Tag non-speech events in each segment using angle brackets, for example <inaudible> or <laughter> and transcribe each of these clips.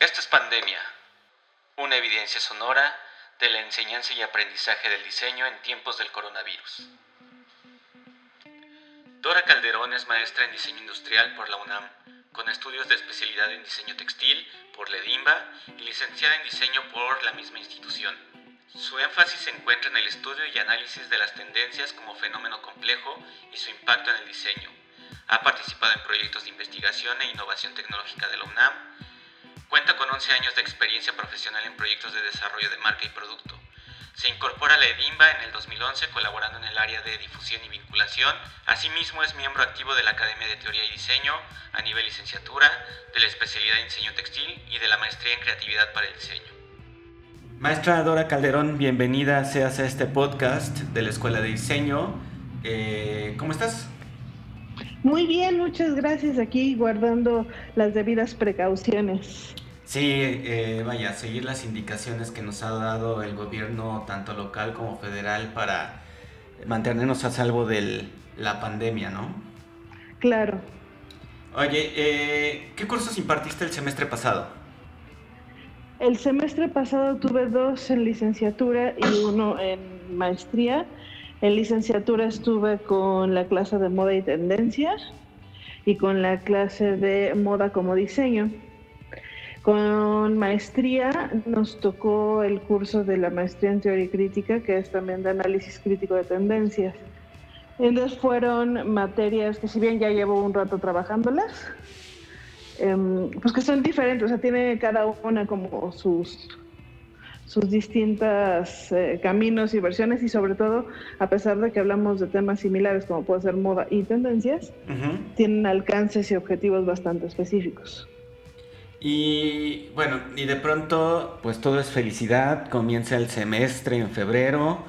Esto es Pandemia, una evidencia sonora de la enseñanza y aprendizaje del diseño en tiempos del coronavirus. Dora Calderón es maestra en diseño industrial por la UNAM, con estudios de especialidad en diseño textil por LEDIMBA y licenciada en diseño por la misma institución. Su énfasis se encuentra en el estudio y análisis de las tendencias como fenómeno complejo y su impacto en el diseño. Ha participado en proyectos de investigación e innovación tecnológica de la UNAM. Cuenta con 11 años de experiencia profesional en proyectos de desarrollo de marca y producto. Se incorpora a la EDIMBA en el 2011 colaborando en el área de difusión y vinculación. Asimismo es miembro activo de la Academia de Teoría y Diseño a nivel licenciatura, de la especialidad en diseño textil y de la maestría en creatividad para el diseño. Maestra Dora Calderón, bienvenida seas a este podcast de la Escuela de Diseño. Eh, ¿Cómo estás? Muy bien, muchas gracias. Aquí guardando las debidas precauciones. Sí, eh, vaya, seguir las indicaciones que nos ha dado el gobierno, tanto local como federal, para mantenernos a salvo de la pandemia, ¿no? Claro. Oye, eh, ¿qué cursos impartiste el semestre pasado? El semestre pasado tuve dos en licenciatura y uno en maestría. En licenciatura estuve con la clase de moda y tendencias y con la clase de moda como diseño. Con maestría nos tocó el curso de la maestría en teoría crítica, que es también de análisis crítico de tendencias. Entonces fueron materias que si bien ya llevo un rato trabajándolas, em, pues que son diferentes, o sea, tiene cada una como sus, sus distintos eh, caminos y versiones y sobre todo, a pesar de que hablamos de temas similares como puede ser moda y tendencias, tienen alcances y objetivos bastante específicos. Y bueno, y de pronto, pues todo es felicidad, comienza el semestre en febrero,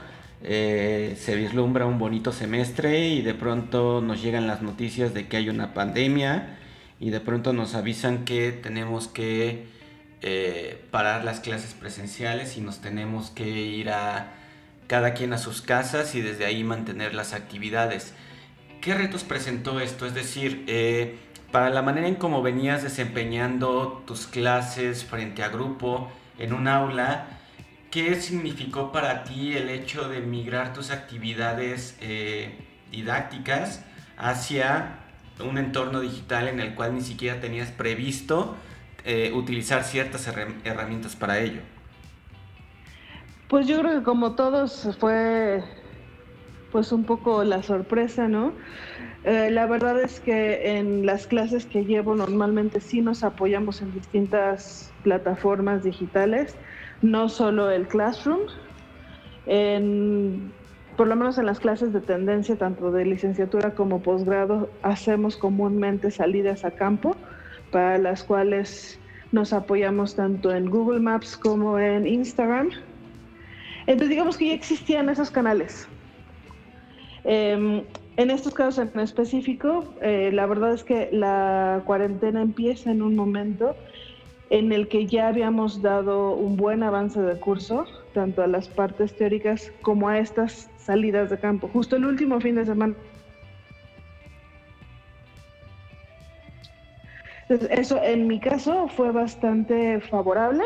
eh, se vislumbra un bonito semestre y de pronto nos llegan las noticias de que hay una pandemia y de pronto nos avisan que tenemos que eh, parar las clases presenciales y nos tenemos que ir a cada quien a sus casas y desde ahí mantener las actividades. ¿Qué retos presentó esto? Es decir, eh, para la manera en cómo venías desempeñando tus clases frente a grupo en un aula, ¿qué significó para ti el hecho de migrar tus actividades eh, didácticas hacia un entorno digital en el cual ni siquiera tenías previsto eh, utilizar ciertas herramientas para ello? Pues yo creo que como todos fue pues un poco la sorpresa, ¿no? Eh, la verdad es que en las clases que llevo normalmente sí nos apoyamos en distintas plataformas digitales, no solo el Classroom. por lo menos en las clases de tendencia, tanto de licenciatura como posgrado, hacemos comúnmente salidas a campo, para las cuales nos apoyamos tanto en Google Maps como en Instagram. Entonces digamos que ya existían esos canales. Em, en estos casos en específico, eh, la verdad es que la cuarentena empieza en un momento en el que ya habíamos dado un buen avance de curso, tanto a las partes teóricas como a estas salidas de campo. Justo el último fin de semana. Eso en mi caso fue bastante favorable,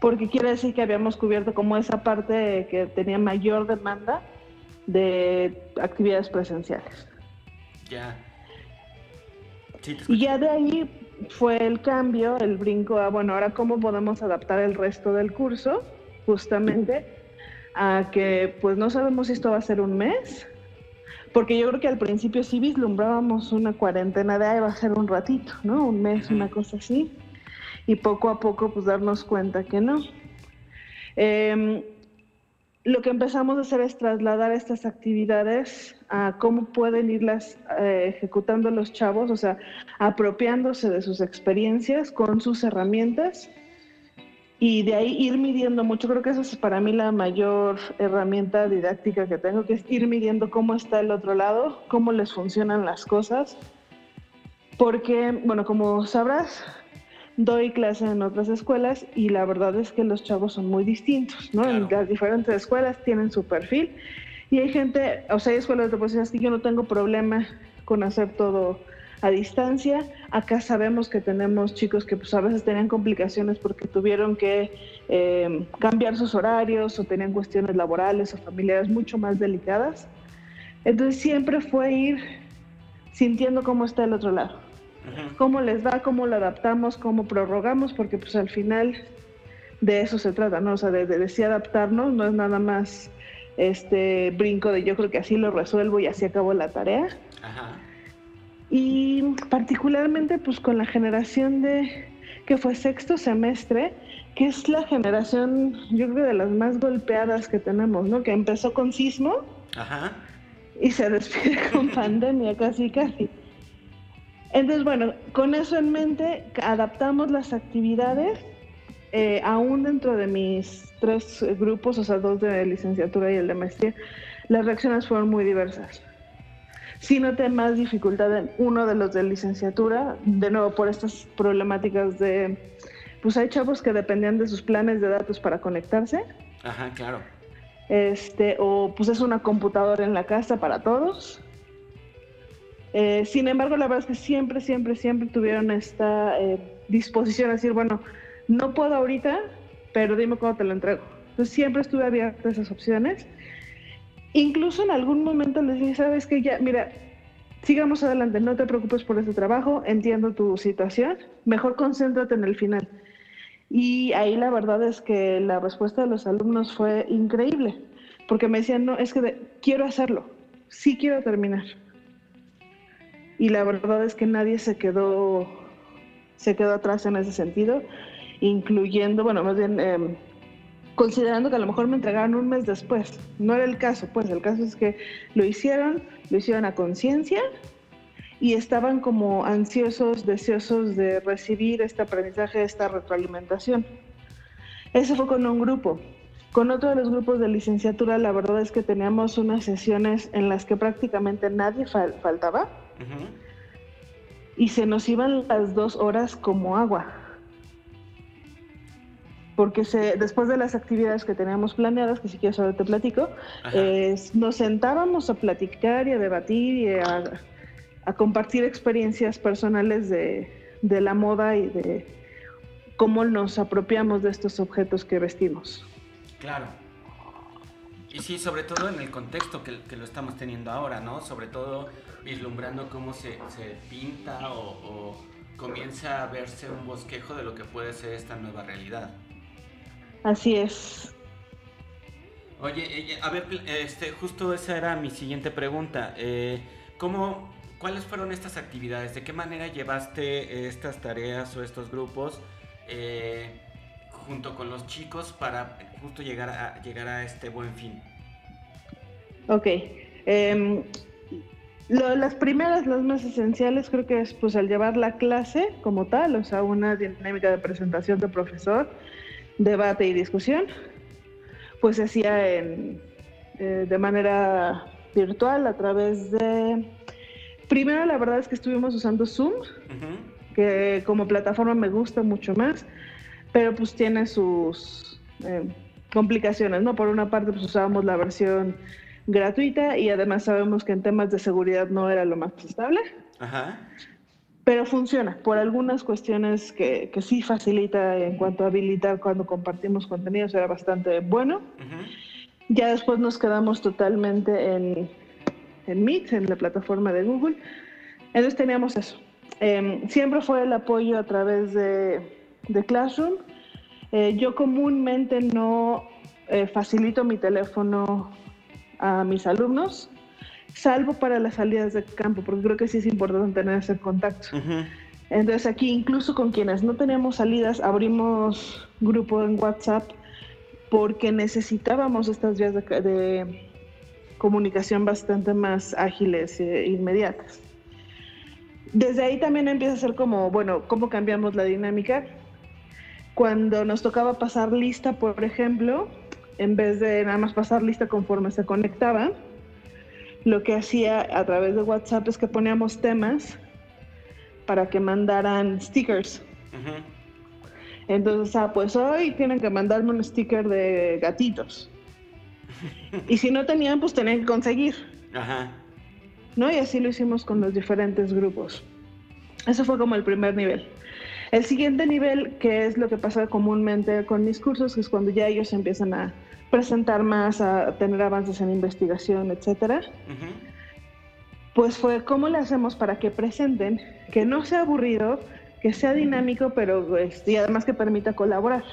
porque quiere decir que habíamos cubierto como esa parte que tenía mayor demanda de actividades presenciales. Ya. y ya de ahí fue el cambio, el brinco a, bueno, ahora cómo podemos adaptar el resto del curso, justamente, a que pues no sabemos si esto va a ser un mes, porque yo creo que al principio sí vislumbrábamos una cuarentena de, ahí va a ser un ratito, ¿no? Un mes, una cosa así, y poco a poco pues darnos cuenta que no. Eh, lo que empezamos a hacer es trasladar estas actividades a cómo pueden irlas eh, ejecutando los chavos, o sea, apropiándose de sus experiencias con sus herramientas y de ahí ir midiendo mucho. Creo que esa es para mí la mayor herramienta didáctica que tengo, que es ir midiendo cómo está el otro lado, cómo les funcionan las cosas. Porque, bueno, como sabrás, doy clase en otras escuelas y la verdad es que los chavos son muy distintos, ¿no? En las diferentes escuelas tienen su perfil y hay gente, o sea, hay escuelas de poesía que yo no tengo problema con hacer todo a distancia. Acá sabemos que tenemos chicos que pues a veces tenían complicaciones porque tuvieron que eh, cambiar sus horarios o tenían cuestiones laborales o familiares mucho más delicadas. Entonces siempre fue ir sintiendo cómo está el otro lado. Cómo les va, cómo lo adaptamos, cómo prorrogamos, porque pues al final de eso se trata, ¿no? O sea, de, de, adaptarnos, no es nada más este brinco de yo creo que así lo resuelvo y así acabo la tarea. Ajá. Y particularmente pues con la generación de que fue sexto semestre, que es la generación yo creo de las más golpeadas que tenemos, ¿no? Que empezó con sismo Ajá. y se despide <laughs> con pandemia casi casi. Entonces, bueno, con eso en mente, adaptamos las actividades eh, aún dentro de mis tres grupos, o sea, dos de licenciatura y el de maestría, las reacciones fueron muy diversas. Sí noté más dificultad en uno de los de licenciatura, de nuevo por estas problemáticas de, pues hay chavos que dependían de sus planes de datos para conectarse. Ajá, claro. Este, o pues es una computadora en la casa para todos. Eh, sin embargo, la verdad es que siempre, siempre, siempre tuvieron esta eh, disposición a decir, bueno, no puedo ahorita, pero dime cuándo te lo entrego. Entonces siempre estuve abierta a esas opciones. Incluso en algún momento les dije, sabes que ya, mira, sigamos adelante, no te preocupes por ese trabajo, entiendo tu situación, mejor concéntrate en el final. Y ahí la verdad es que la respuesta de los alumnos fue increíble, porque me decían, no, es que quiero hacerlo, sí quiero terminar. Y la verdad es que nadie se quedó, se quedó atrás en ese sentido incluyendo, bueno, más bien em, considerando que a lo mejor me entregaron un mes después. No era el caso, pues el caso es que lo hicieron, lo hicieron a conciencia y estaban como ansiosos, deseosos de recibir este aprendizaje, esta retroalimentación. Ese fue con un grupo. Con otro de los grupos de licenciatura, la verdad es que teníamos unas sesiones en las que prácticamente nadie faltaba y se nos iban las dos horas como agua porque se, después de las actividades que teníamos planeadas, que si quieres ahora te platico, nos sentábamos a platicar y a debatir y a, compartir experiencias personales de, la moda y de cómo nos apropiamos de estos objetos que vestimos. Claro. Y sí, sobre todo en el contexto que, lo estamos teniendo ahora, ¿no? Sobre todo vislumbrando cómo se, pinta o, o, comienza a verse un bosquejo de lo que puede ser esta nueva realidad. Así es. Oye, eh, a ver, este, justo esa era mi siguiente pregunta. Eh, ¿cómo, ¿Cuáles fueron estas actividades? ¿De qué manera llevaste estas tareas o estos grupos eh, junto con los chicos para justo llegar a, llegar a este buen fin? Ok. Em, las primeras, las más esenciales, creo que es pues al llevar la clase como tal, o sea, una dinámica de presentación de profesor debate y discusión, pues se hacía eh, de manera virtual a través de... Primero la verdad es que estuvimos usando Zoom, que como plataforma me gusta mucho más, pero pues tiene sus eh, complicaciones, ¿no? Por una parte pues usábamos la versión gratuita y además sabemos que en temas de seguridad no era lo más estable. Ajá pero funciona por algunas cuestiones que, que, sí facilita en cuanto a habilitar cuando compartimos contenidos, era bastante bueno. Ya después nos quedamos totalmente en, en Meet, en la plataforma de Google. Entonces teníamos eso. Em, siempre fue el apoyo a través de, de Classroom. Eh, yo comúnmente no eh, facilito mi teléfono a mis alumnos salvo para las salidas de campo, porque creo que sí es importante tener ese contacto. Entonces aquí incluso con quienes no tenemos salidas, abrimos grupo en WhatsApp porque necesitábamos estas vías de, comunicación bastante más ágiles e inmediatas. Desde ahí también empieza a ser como, bueno, ¿cómo cambiamos la dinámica? Cuando nos tocaba pasar lista, por ejemplo, en vez de nada más pasar lista conforme se conectaban, lo que hacía a través de WhatsApp es que poníamos temas para que mandaran stickers. Entonces, ah, pues hoy tienen que mandarme un sticker de gatitos. y si no tenían, pues tenían que conseguir. Ajá. ¿No? Y así lo hicimos con los diferentes grupos. Eso fue como el primer nivel. El siguiente nivel, que es lo que pasa comúnmente con mis cursos, es cuando ya ellos empiezan a presentar más, a tener avances en investigación, etcétera. Pues fue cómo le hacemos para que presenten, que no sea aburrido, que sea dinámico, pero este, y además que permita colaborar.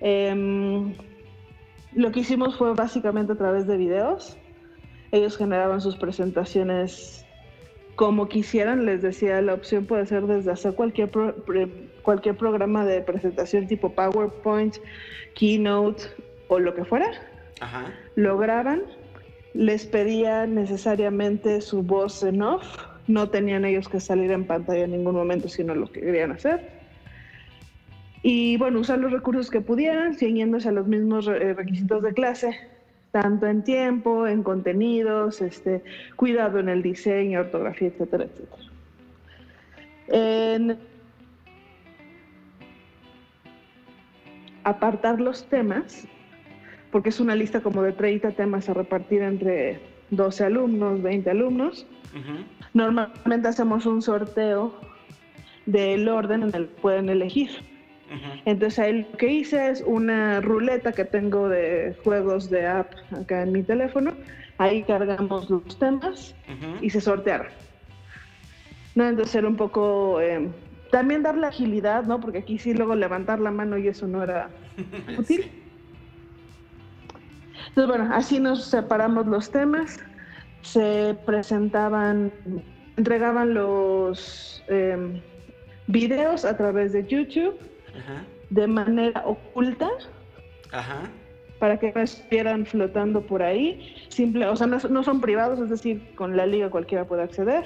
Em, lo que hicimos fue básicamente a través de videos. Ellos generaban sus presentaciones como quisieran. Les decía, la opción puede ser desde hacer cualquier, cualquier programa de presentación tipo PowerPoint, Keynote o lo que fuera. Lo graban. Les pedía necesariamente su voz en off. No tenían ellos que salir en pantalla en ningún momento, sino lo que querían hacer y bueno, usar los recursos que pudieran, siguiéndose a los mismos eh, requisitos de clase, tanto en tiempo, en contenidos, este, cuidado en el diseño, ortografía, etcétera, etcétera. En apartar los temas, porque es una lista como de 30 temas a repartir entre 12 alumnos, 20 alumnos. Normalmente hacemos un sorteo del orden en el que pueden elegir. Entonces ahí lo que hice es una ruleta que tengo de juegos de app acá en mi teléfono. Ahí cargamos los temas y se sortearon. ¿No? Entonces era un poco... Eh, también darle agilidad, ¿no? Porque aquí sí luego levantar la mano y eso no era <laughs> útil. Entonces, bueno, así nos separamos los temas, se presentaban, entregaban los eh, videos a través de YouTube de manera oculta. Para que no estuvieran flotando por ahí. Simple, o sea, no, son privados, es decir, con la liga cualquiera puede acceder.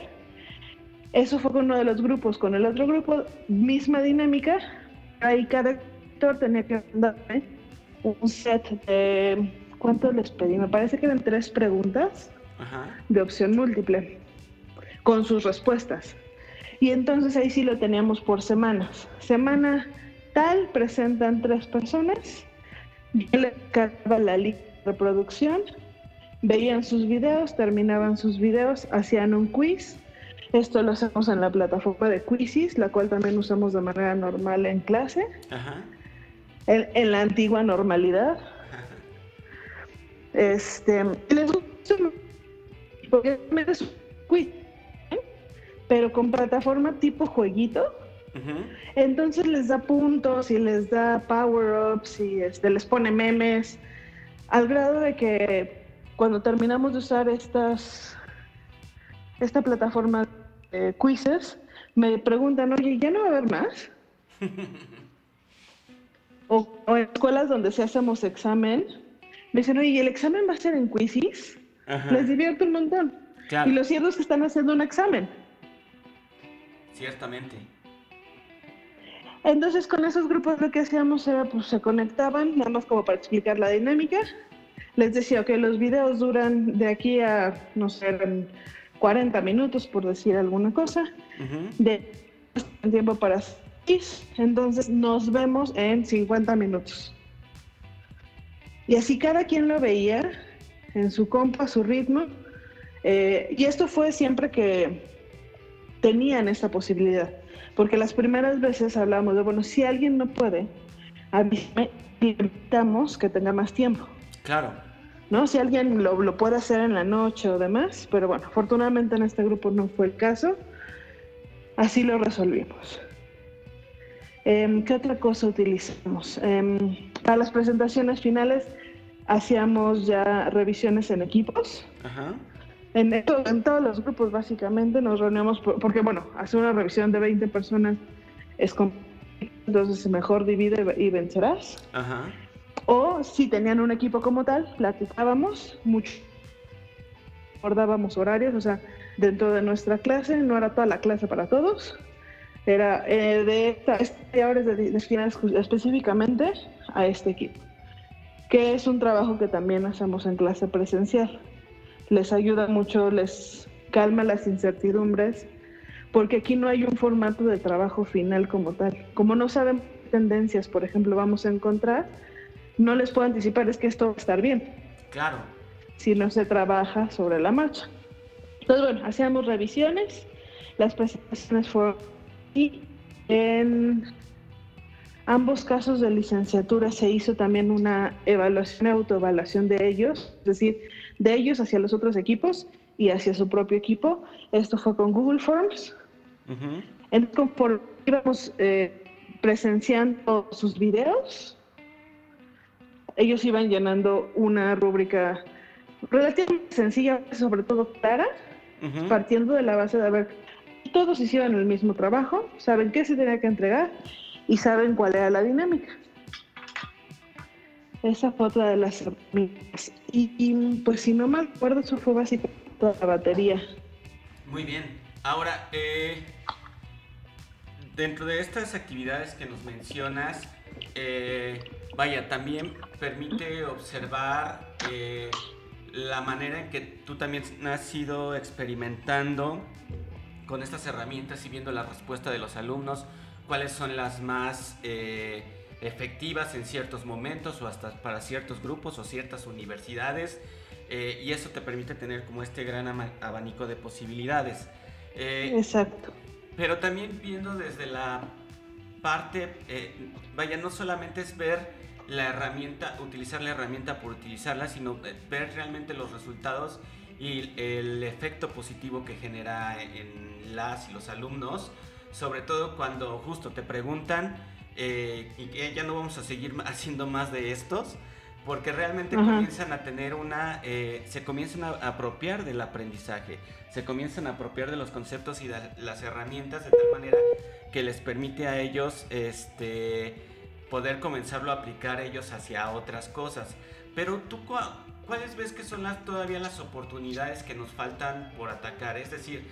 Eso fue con uno de los grupos. Con el otro grupo, misma dinámica. Ahí cada actor tenía que darme un set de. ¿Cuánto les pedí? Me parece que eran tres preguntas de opción múltiple con sus respuestas. Y entonces ahí sí lo teníamos por semanas. Semana tal presentan tres personas, yo le cargaba la lista de reproducción, veían sus videos, terminaban sus videos, hacían un quiz. Esto lo hacemos en la plataforma de Quizzes, la cual también usamos de manera normal en clase, En, la antigua normalidad. Este, les gusta porque quiz, ¿eh? pero con plataforma tipo jueguito entonces les da puntos y les da power-ups y este, les pone memes, al grado de que cuando terminamos de usar estas, esta plataforma de quizzes, me preguntan, oye, ¿ya no va a haber más? <laughs> o, en escuelas donde se hacemos examen, me dicen, oye, ¿el examen va a ser en quizzes? Les divierto un montón. Y lo cierto es que están haciendo un examen. Ciertamente. Entonces con esos grupos lo que hacíamos era, pues se conectaban, nada más como para explicar la dinámica. Les decía, que los videos duran de aquí a, no sé, 40 minutos, por decir alguna cosa, de tiempo para entonces nos vemos en 50 minutos. Y así cada quien lo veía en su compa, su ritmo. Eh, y esto fue siempre que tenían esa posibilidad. Porque las primeras veces hablamos de, bueno, si alguien no puede, avísame invitamos que tenga más tiempo. Claro. ¿No? Si alguien lo, lo, puede hacer en la noche o demás, pero bueno, afortunadamente en este grupo no fue el caso. Así lo resolvimos. Em, ¿Qué otra cosa utilizamos? Em, para las presentaciones finales hacíamos ya revisiones en equipos. Ajá. En, en todos los grupos básicamente nos reunimos porque, bueno, hacer una revisión de 20 personas es complicado, entonces mejor divide y vencerás. Ajá. O si tenían un equipo como tal, platicábamos mucho, acordábamos horarios, o sea, dentro de nuestra clase, no era toda la clase para todos, era eh, de esta, horas de destinar específicamente a este equipo, que es un trabajo que también hacemos en clase presencial les ayuda mucho, les calma las incertidumbres, porque aquí no hay un formato de trabajo final como tal. Como no saben tendencias, por ejemplo, vamos a encontrar, no les puedo anticipar, es que esto va a estar bien. Claro. Si no se trabaja sobre la marcha. Entonces, bueno, hacíamos revisiones las presentaciones fueron y en ambos casos de licenciatura se hizo también una evaluación, autoevaluación de ellos, es decir, de ellos hacia los otros equipos y hacia su propio equipo. Esto fue con Google Forms. Entonces, conforme íbamos eh, presenciando sus videos, ellos iban llenando una rúbrica relativamente sencilla, sobre todo clara, partiendo de la base de haber todos hicieron el mismo trabajo, saben qué se tenía que entregar y saben cuál era la dinámica. Esa fue otra de las herramientas. Y, pues si no me acuerdo, eso fue básicamente toda la batería. Muy bien. Ahora, eh, dentro de estas actividades que nos mencionas, eh, vaya, también permite observar eh, la manera en que tú también has ido experimentando con estas herramientas y viendo la respuesta de los alumnos, cuáles son las más eh, efectivas en ciertos momentos o hasta para ciertos grupos o ciertas universidades. y eso te permite tener como este gran abanico de posibilidades. Exacto. Pero también viendo desde la parte, eh, vaya, no solamente es ver la herramienta, utilizar la herramienta por utilizarla, sino ver realmente los resultados y el efecto positivo que genera en las y los alumnos, sobre todo cuando justo te preguntan eh, y que ya no vamos a seguir <laughs> haciendo más de estos, porque realmente comienzan a tener una, eh, se comienzan a apropiar del aprendizaje, se comienzan a apropiar de los conceptos y de las herramientas de tal manera que les permite a ellos este, poder comenzarlo a aplicar ellos hacia otras cosas. Pero tú, ¿cuáles ves que son las, todavía las oportunidades que nos faltan por atacar? Es decir,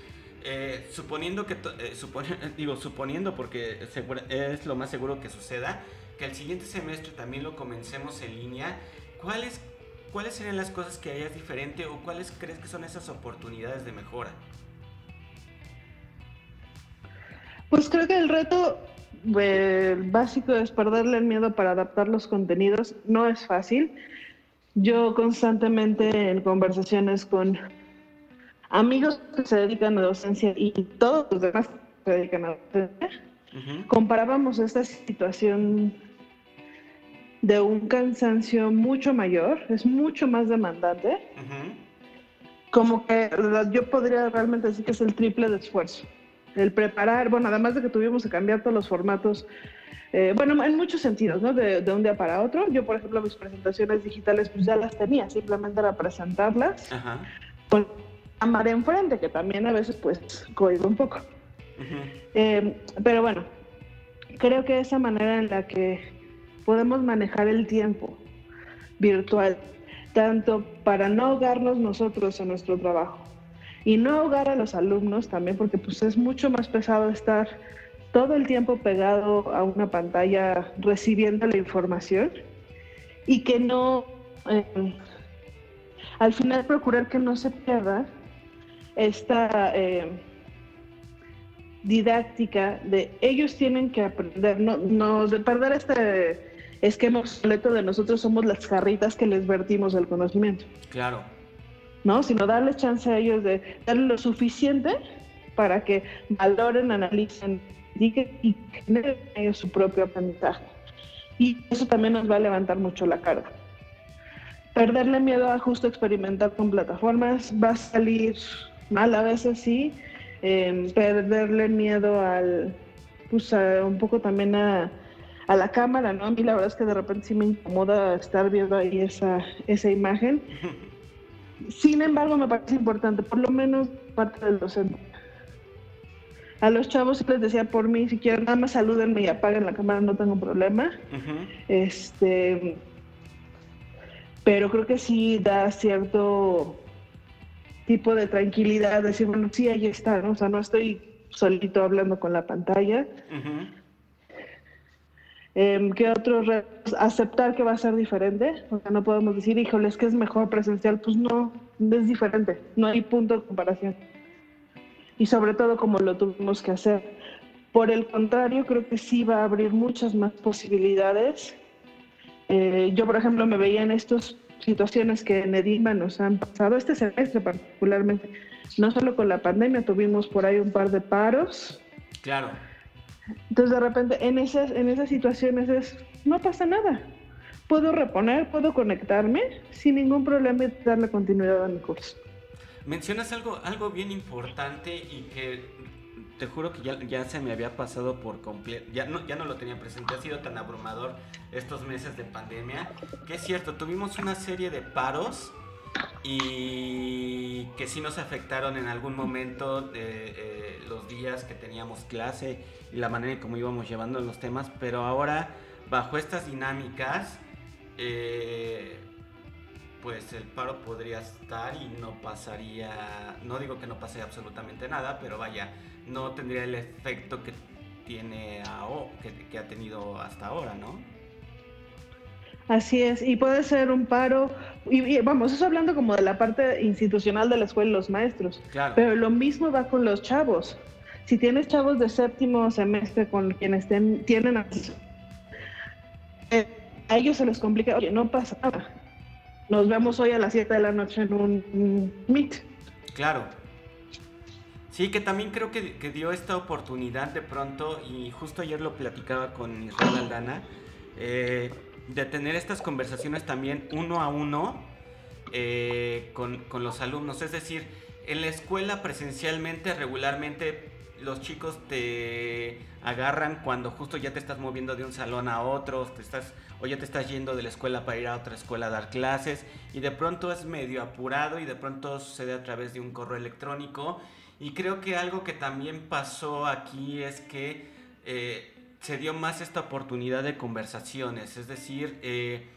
eh, suponiendo que, eh, <laughs> digo, suponiendo porque es lo más seguro que suceda, que el siguiente semestre también lo comencemos en línea, ¿cuáles, ¿cuáles serían las cosas que hayas diferente o cuáles crees que son esas oportunidades de mejora? Pues creo que el reto básico es perderle el miedo para adaptar los contenidos. No es fácil. Yo constantemente en conversaciones con amigos que se dedican a docencia y todos los demás que se dedican a docencia, comparábamos esta situación de un cansancio mucho mayor, es mucho más demandante. Como que yo podría realmente decir que es el triple de esfuerzo. El preparar, bueno, además de que tuvimos que cambiar todos los formatos, eh, bueno, en muchos sentidos, ¿no? De, un día para otro. Yo, por ejemplo, mis presentaciones digitales, pues ya las tenía, simplemente era presentarlas con cámara enfrente, que también a veces, pues, cohibo un poco. Eh, pero bueno, creo que esa manera en la que podemos manejar el tiempo virtual, tanto para no ahogarnos nosotros en nuestro trabajo y no ahogar a los alumnos también, porque pues es mucho más pesado estar todo el tiempo pegado a una pantalla recibiendo la información y que no, eh, al final procurar que no se pierda esta eh, didáctica de ellos tienen que aprender, no, no de perder este esquema obsoleto de nosotros somos las jarritas que les vertimos el conocimiento. Claro. ¿No? Sino darles chance a ellos de darle lo suficiente para que valoren, analicen y generen ellos su propio aprendizaje. Y eso también nos va a levantar mucho la carga. Perderle miedo a justo experimentar con plataformas va a salir mal a veces, sí. Eh, perderle miedo al, pues un poco también a, a la cámara, ¿no? A mí la verdad es que de repente sí me incomoda estar viendo ahí esa, esa imagen. <laughs> Sin embargo, me parece importante, por lo menos parte del docente. A los chavos les decía por mí, si quieren, nada más salúdenme y apaguen la cámara, no tengo problema. Este, pero creo que sí da cierto tipo de tranquilidad, decir, bueno, sí, ahí está, ¿no? O sea, no estoy solito hablando con la pantalla. Eh, ¿Qué otros Aceptar que va a ser diferente, porque no podemos decir, híjole, es que es mejor presencial. Pues no, es diferente, no hay punto de comparación. Y sobre todo como lo tuvimos que hacer. Por el contrario, creo que sí va a abrir muchas más posibilidades. Eh, yo, por ejemplo, me veía en estas situaciones que en Edima nos han pasado, este semestre particularmente, no solo con la pandemia, tuvimos por ahí un par de paros. Claro. Entonces de repente en esas, en esas situaciones es, no pasa nada. Puedo reponer, puedo conectarme sin ningún problema y darle continuidad a mi curso. Mencionas algo, algo bien importante y que te juro que ya, se me había pasado por completo, ya no, lo tenía presente, ha sido tan abrumador estos meses de pandemia, que es cierto, tuvimos una serie de paros y que sí nos afectaron en algún momento de, eh, los días que teníamos clase y la manera en cómo íbamos llevando los temas, pero ahora bajo estas dinámicas, eh, pues el paro podría estar y no pasaría, no digo que no pase absolutamente nada, pero vaya, no tendría el efecto que tiene que, ha tenido hasta ahora, ¿no? Así es, y puede ser un paro, y, vamos, eso hablando como de la parte institucional de la escuela y los maestros, claro. pero lo mismo va con los chavos. Si tienes chavos de séptimo semestre con quienes tienen a ellos se les complica, oye, no pasa nada, nos vemos hoy a las 7 de la noche en un meet. Claro. Sí, que también creo que, dio esta oportunidad de pronto, y justo ayer lo platicaba con Israel Aldana, eh, de tener estas conversaciones también uno a uno eh, con, con los alumnos. Es decir, en la escuela presencialmente, regularmente, los chicos te agarran cuando justo ya te estás moviendo de un salón a otro, te estás, o ya te estás yendo de la escuela para ir a otra escuela a dar clases, y de pronto es medio apurado y de pronto sucede a través de un correo electrónico. Y creo que algo que también pasó aquí es que eh, se dio más esta oportunidad de conversaciones, es decir, eh,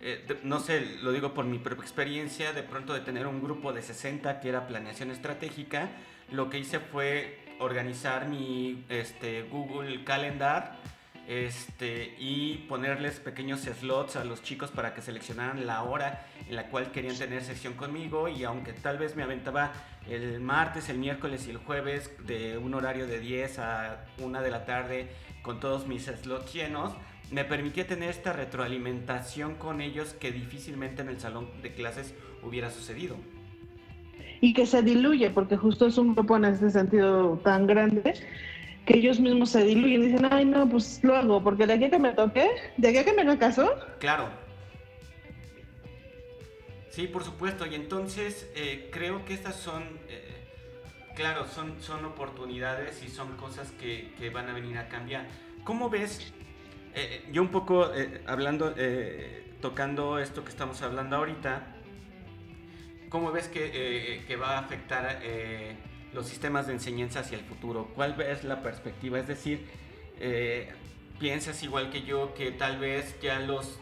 eh, no sé, lo digo por mi propia experiencia, de pronto de tener un grupo de 60 que era planeación estratégica, lo que hice fue organizar mi este, Google Calendar este, y ponerles pequeños slots a los chicos para que seleccionaran la hora en la cual querían tener sesión conmigo. Y aunque tal vez me aventaba el martes, el miércoles y el jueves de un horario de 10 a 1 de la tarde con todos mis slots llenos, me permitía tener esta retroalimentación con ellos que difícilmente en el salón de clases hubiera sucedido y que se diluye, porque justo es un grupo en este sentido tan grande que ellos mismos se diluyen y dicen, ay, no, pues lo hago, porque de aquí que me toque, de aquí que me haga caso. Claro. Sí, por supuesto, y entonces eh, creo que estas son, eh, claro, son, son oportunidades y son cosas que, que van a venir a cambiar. ¿Cómo ves? Eh, yo un poco hablando, tocando esto que estamos hablando ahorita, ¿Cómo ves que, eh, va a afectar eh, los sistemas de enseñanza hacia el futuro? ¿Cuál es la perspectiva? Es decir, eh, ¿piensas igual que yo que tal vez ya los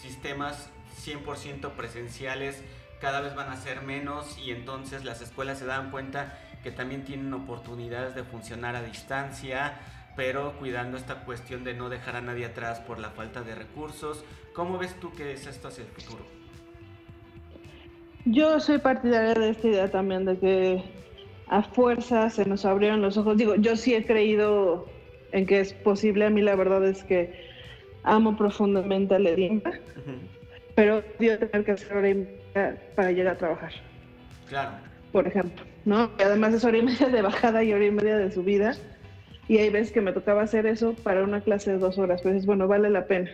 sistemas 100% presenciales cada vez van a ser menos y entonces las escuelas se dan cuenta que también tienen oportunidades de funcionar a distancia, pero cuidando esta cuestión de no dejar a nadie atrás por la falta de recursos. ¿Cómo ves tú que es esto hacia el futuro? Yo soy partidaria de esta idea también, de que a fuerza se nos abrieron los ojos. Digo, yo sí he creído en que es posible. A mí la verdad es que amo profundamente a Ledimba, pero dio tener que hacer hora y media para llegar a trabajar. Claro. Por ejemplo, ¿no? Y además es hora y media de bajada y hora y media de subida. Y hay veces que me tocaba hacer eso para una clase de dos horas, pero es bueno, vale la pena.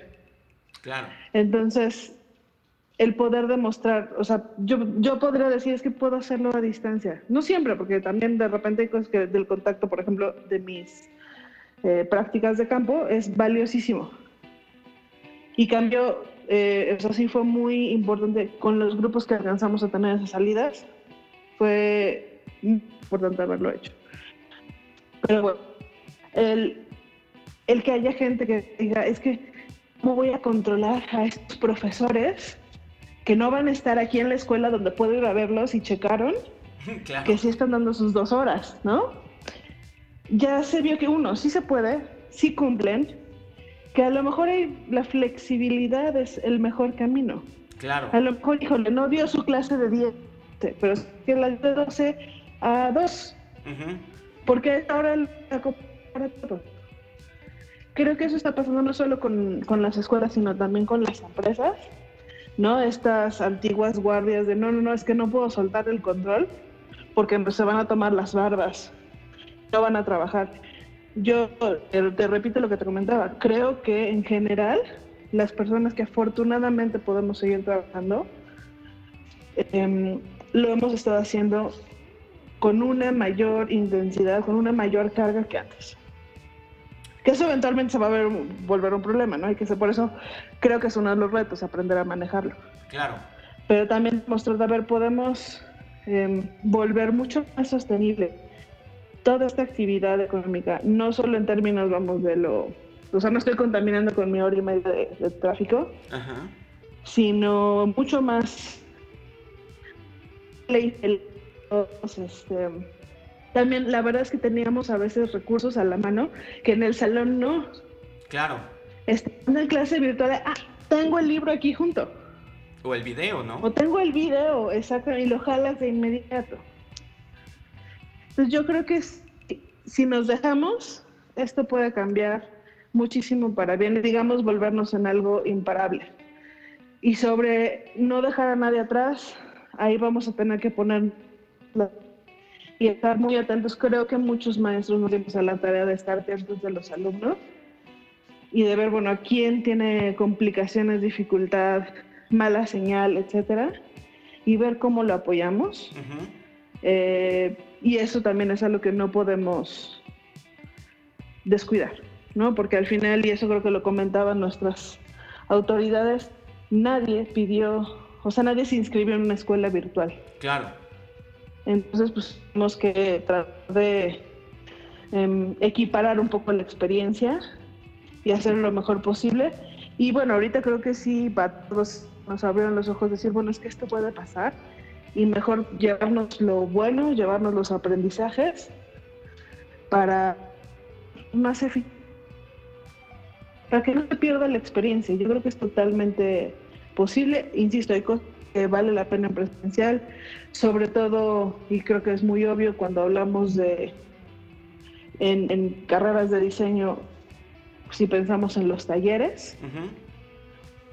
Claro. Entonces, el poder demostrar, o sea, yo, yo podría decir es que puedo hacerlo a distancia. No siempre, porque también de repente hay cosas que del contacto, por ejemplo, de mis eh, prácticas de campo es valiosísimo. Y cambio, eh, eso sí fue muy importante con los grupos que alcanzamos a tener esas salidas. Fue importante haberlo hecho. Pero bueno, el, el que haya gente que diga, es que, ¿cómo voy a controlar a estos profesores? Que no van a estar aquí en la escuela donde puedo ir a verlos y checaron <laughs> que sí están dando sus dos horas, ¿no? Ya se vio que uno, sí se puede, sí cumplen, que a lo mejor la flexibilidad es el mejor camino. Claro. A lo mejor, híjole, no dio su clase de 10, pero es que la de 12 a 2. Porque ahora el para todo. Creo que eso está pasando no solo con, con las escuelas, sino también con las empresas ¿no? Estas antiguas guardias de no, no, no, es que no puedo soltar el control porque se van a tomar las barbas, no van a trabajar. Yo te repito lo que te comentaba, creo que en general las personas que afortunadamente podemos seguir trabajando, em, lo hemos estado haciendo con una mayor intensidad, con una mayor carga que antes. Que eso eventualmente se va a ver, volver un problema, ¿no? Y que por eso creo que es uno de los retos, aprender a manejarlo. Claro. Pero también mostrar, a ver, podemos em, volver mucho más sostenible toda esta actividad económica, no solo en términos, vamos, de lo... O sea, no estoy contaminando con mi hora y media de, tráfico, sino mucho más... Este, también la verdad es que teníamos a veces recursos a la mano que en el salón no. Claro. Estando en clase virtual, ah, tengo el libro aquí junto. O el video, ¿no? O tengo el video, exacto, y lo jalas de inmediato. Entonces yo creo que si nos dejamos, esto puede cambiar muchísimo para bien, digamos, volvernos en algo imparable. Y sobre no dejar a nadie atrás, ahí vamos a tener que poner y estar muy atentos. Creo que muchos maestros nos dimos a la tarea de estar atentos de los alumnos y de ver, bueno, a quién tiene complicaciones, dificultad, mala señal, etcétera, y ver cómo lo apoyamos. Eh, y eso también es algo que no podemos descuidar, ¿no? Porque al final, y eso creo que lo comentaban nuestras autoridades, nadie pidió, o sea, nadie se inscribió en una escuela virtual. Claro. Entonces, pues tenemos que tratar de em, equiparar un poco la experiencia y hacer lo mejor posible. Y bueno, ahorita creo que sí, todos nos abrieron los ojos, decir, bueno, es que esto puede pasar y mejor llevarnos lo bueno, llevarnos los aprendizajes para más para que no se pierda la experiencia. Yo creo que es totalmente posible. Insisto, hay cosas que vale la pena en presencial, sobre todo, y creo que es muy obvio cuando hablamos de en, carreras de diseño, si pensamos en los talleres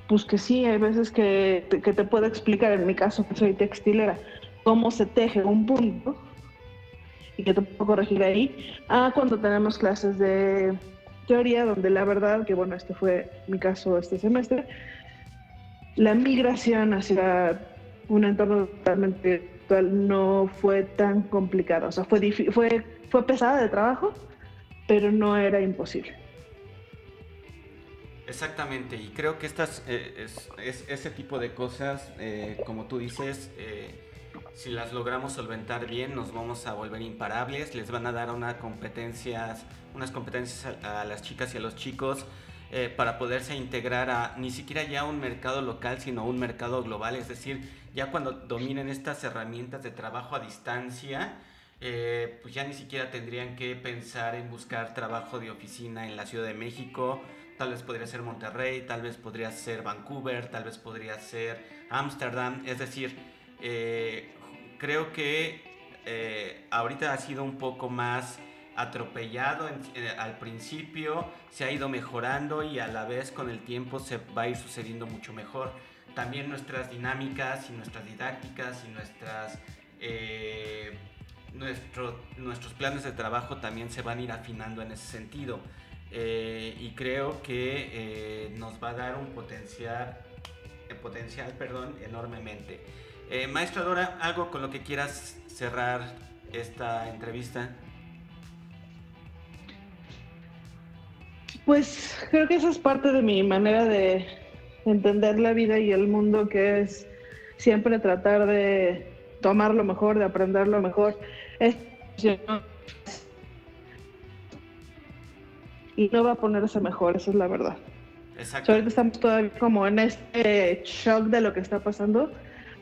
pues que sí, hay veces que, que te puedo explicar, en mi caso que soy textilera, cómo se teje un punto y que te puedo corregir ahí, a cuando tenemos clases de teoría, donde la verdad, que bueno, este fue mi caso este semestre, la migración hacia un entorno totalmente virtual no fue tan complicado, o sea, fue, fue, fue pesada de trabajo, pero no era imposible. Exactamente, y creo que estas, eh, es, ese tipo de cosas, eh, como tú dices, eh, si las logramos solventar bien, nos vamos a volver imparables, les van a dar una competencias, unas competencias a, las chicas y a los chicos para poderse integrar a ni siquiera ya un mercado local, sino un mercado global, es decir, ya cuando dominen estas herramientas de trabajo a distancia, pues ya ni siquiera tendrían que pensar en buscar trabajo de oficina en la Ciudad de México, tal vez podría ser Monterrey, tal vez podría ser Vancouver, tal vez podría ser Ámsterdam, es decir, eh, creo que eh, ahorita ha sido un poco más atropellado eh, al principio, se ha ido mejorando y a la vez con el tiempo se va a ir sucediendo mucho mejor. También nuestras dinámicas y nuestras didácticas y nuestras, nuestros planes de trabajo también se van a ir afinando en ese sentido. Eh, y creo que eh, nos va a dar un potencial, eh, potencial perdón, enormemente. Maestra Dora, ¿algo con lo que quieras cerrar esta entrevista? Pues creo que esa es parte de mi manera de entender la vida y el mundo, que es siempre tratar de tomar lo mejor, de aprender lo mejor. Es y no va a ponerse mejor, eso es la verdad. Exacto. ahorita estamos todavía como en este shock de lo que está pasando,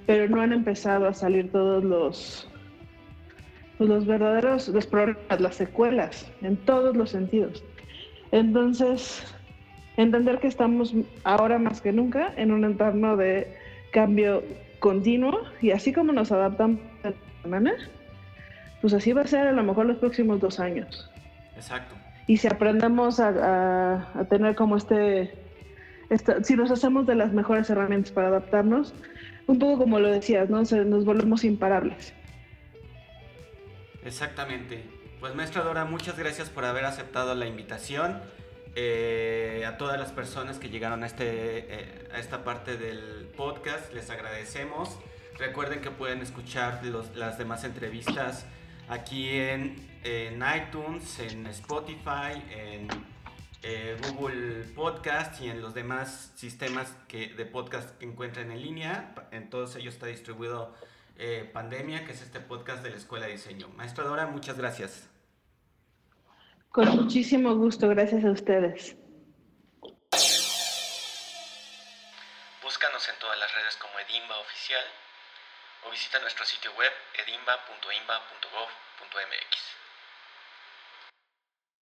pero no han empezado a salir todos los pues, los verdaderos los problemas, las secuelas, en todos los sentidos. Entonces, entender que estamos ahora más que nunca en un entorno de cambio continuo y así como nos adaptamos a semana, pues así va a ser a lo mejor los próximos dos años. Exacto y si aprendemos a, tener como este, si nos hacemos de las mejores herramientas para adaptarnos, un poco como lo decías, ¿no? nos volvemos imparables. Exactamente. Pues maestra Dora, muchas gracias por haber aceptado la invitación. Eh, a todas las personas que llegaron a, este, eh, a esta parte del podcast, les agradecemos. Recuerden que pueden escuchar las demás entrevistas aquí en, iTunes, en Spotify, en eh, Google Podcast y en los demás sistemas de podcast que encuentren en línea. En todos ellos está distribuido Pandemia, que es este podcast de la Escuela de Diseño. Maestra Dora, muchas gracias. Con muchísimo gusto, gracias a ustedes. Búscanos en todas las redes como Edimba Oficial o visita nuestro sitio web edimba.imba.gov.mx.